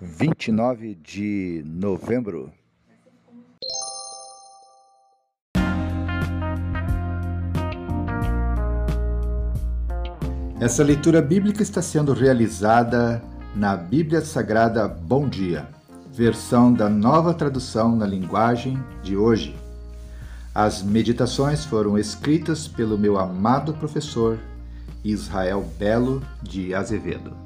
29 de novembro. Essa leitura bíblica está sendo realizada na Bíblia Sagrada Bom Dia, versão da nova tradução na linguagem de hoje. As meditações foram escritas pelo meu amado professor Israel Belo de Azevedo.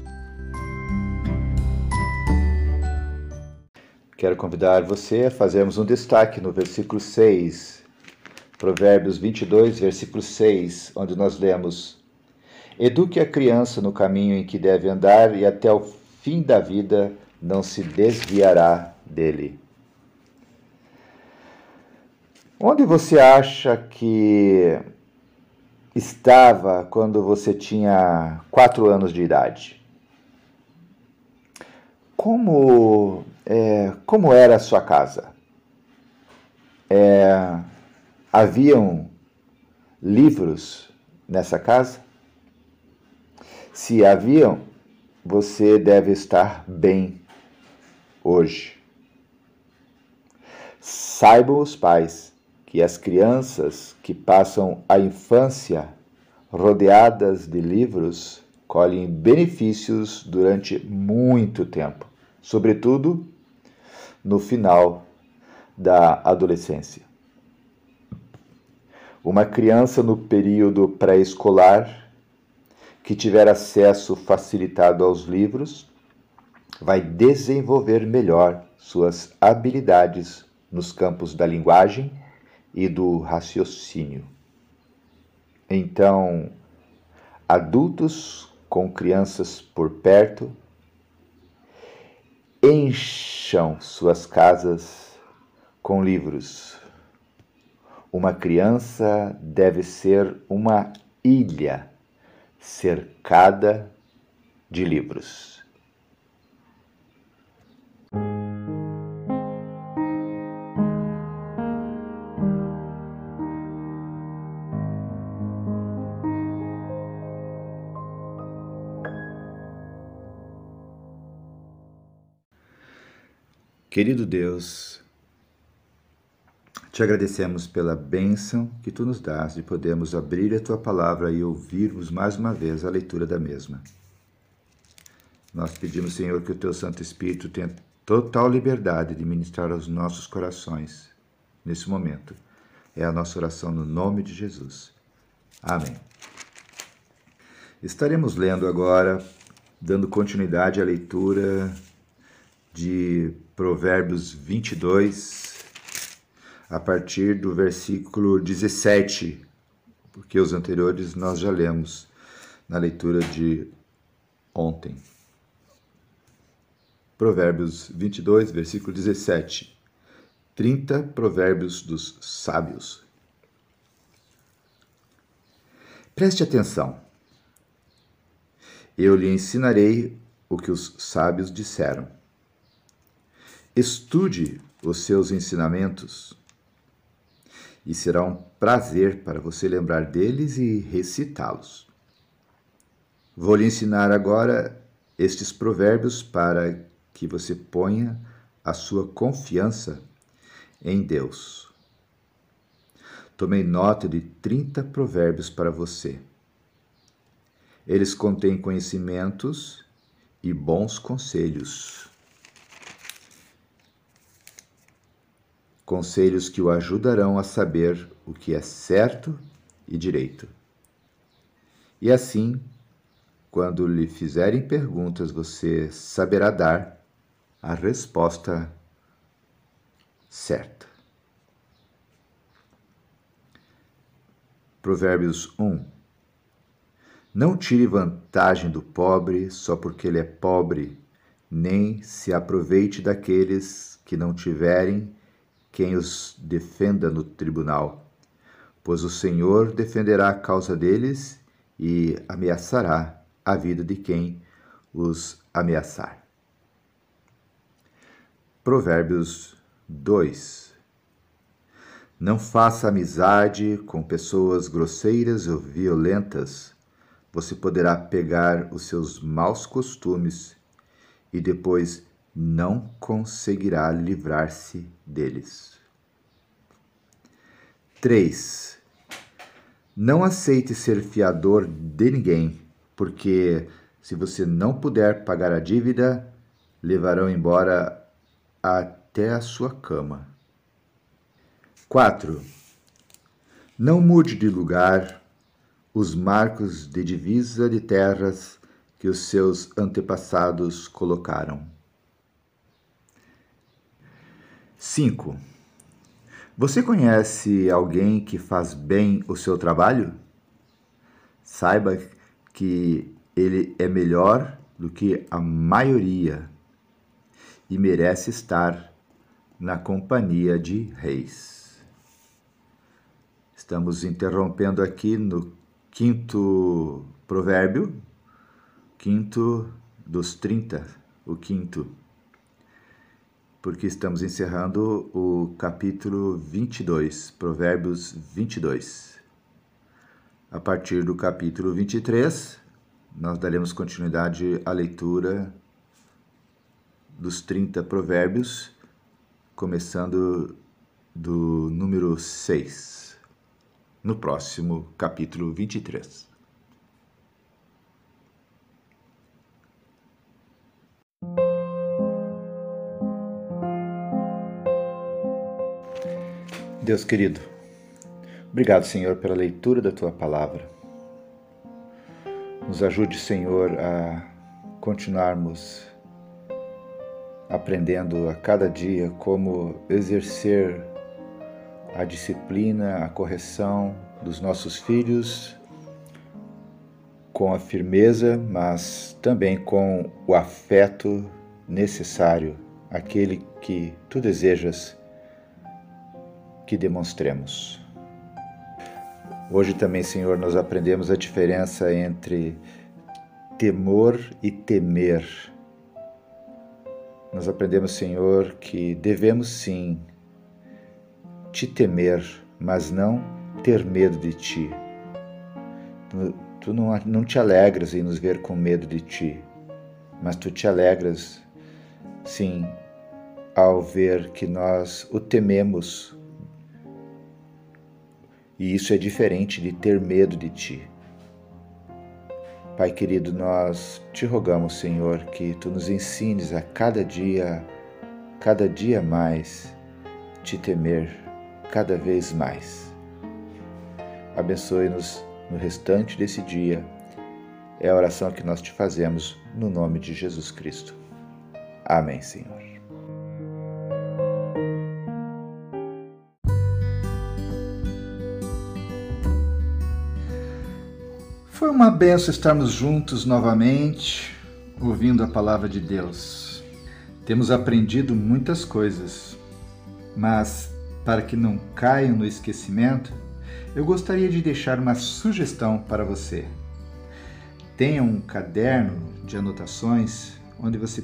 Quero convidar você a fazermos um destaque no versículo 6, Provérbios 22, versículo 6, onde nós lemos: Eduque a criança no caminho em que deve andar, e até o fim da vida não se desviará dele. Onde você acha que estava quando você tinha quatro anos de idade? Como como era a sua casa? É, haviam livros nessa casa? Se haviam, você deve estar bem hoje. Saibam os pais que as crianças que passam a infância rodeadas de livros colhem benefícios durante muito tempo, sobretudo no final da adolescência. Uma criança no período pré-escolar que tiver acesso facilitado aos livros vai desenvolver melhor suas habilidades nos campos da linguagem e do raciocínio. Então, adultos com crianças por perto encham suas casas com livros. Uma criança deve ser uma ilha cercada de livros. Querido Deus, te agradecemos pela bênção que tu nos dás de podermos abrir a tua palavra e ouvirmos mais uma vez a leitura da mesma. Nós pedimos, Senhor, que o teu Santo Espírito tenha total liberdade de ministrar aos nossos corações nesse momento. É a nossa oração no nome de Jesus. Amém. Estaremos lendo agora, dando continuidade à leitura de Provérbios 22, a partir do versículo 17, porque os anteriores nós já lemos na leitura de ontem. Provérbios 22, versículo 17. 30 provérbios dos sábios. Preste atenção. Eu lhe ensinarei o que os sábios disseram Estude os seus ensinamentos e será um prazer para você lembrar deles e recitá-los. Vou lhe ensinar agora estes provérbios para que você ponha a sua confiança em Deus. tomei nota de 30 provérbios para você. Eles contêm conhecimentos e bons conselhos. Conselhos que o ajudarão a saber o que é certo e direito. E assim, quando lhe fizerem perguntas, você saberá dar a resposta certa. Provérbios 1 Não tire vantagem do pobre só porque ele é pobre, nem se aproveite daqueles que não tiverem quem os defenda no tribunal, pois o Senhor defenderá a causa deles e ameaçará a vida de quem os ameaçar. Provérbios 2 não faça amizade com pessoas grosseiras ou violentas. Você poderá pegar os seus maus costumes e depois não conseguirá livrar-se deles. 3. Não aceite ser fiador de ninguém, porque se você não puder pagar a dívida, levarão embora até a sua cama. 4. Não mude de lugar os marcos de divisa de terras que os seus antepassados colocaram. 5. Você conhece alguém que faz bem o seu trabalho? Saiba que ele é melhor do que a maioria e merece estar na companhia de reis. Estamos interrompendo aqui no quinto provérbio, quinto dos 30, o quinto, porque estamos encerrando o capítulo 22, Provérbios 22. A partir do capítulo 23, nós daremos continuidade à leitura dos 30 provérbios, começando do número 6 no próximo capítulo 23. Deus querido, obrigado, Senhor, pela leitura da tua palavra. Nos ajude, Senhor, a continuarmos aprendendo a cada dia como exercer a disciplina, a correção dos nossos filhos com a firmeza, mas também com o afeto necessário, aquele que tu desejas que demonstremos. Hoje também, Senhor, nós aprendemos a diferença entre temor e temer. Nós aprendemos, Senhor, que devemos sim te temer, mas não ter medo de ti. Tu não, não te alegras em nos ver com medo de ti, mas tu te alegras, sim, ao ver que nós o tememos. E isso é diferente de ter medo de ti. Pai querido, nós te rogamos, Senhor, que tu nos ensines a cada dia, cada dia mais, te temer cada vez mais. Abençoe-nos no restante desse dia. É a oração que nós te fazemos no nome de Jesus Cristo. Amém, Senhor. Foi uma benção estarmos juntos novamente, ouvindo a palavra de Deus. Temos aprendido muitas coisas, mas para que não caiam no esquecimento, eu gostaria de deixar uma sugestão para você. Tenha um caderno de anotações onde você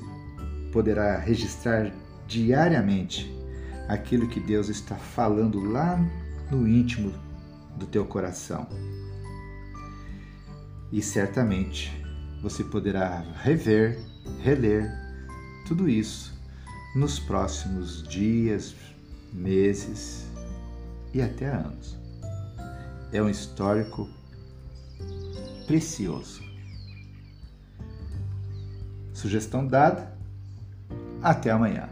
poderá registrar diariamente aquilo que Deus está falando lá no íntimo do teu coração. E certamente você poderá rever, reler tudo isso nos próximos dias, meses e até anos. é um histórico precioso. Sugestão dada. Até amanhã.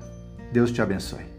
Deus te abençoe.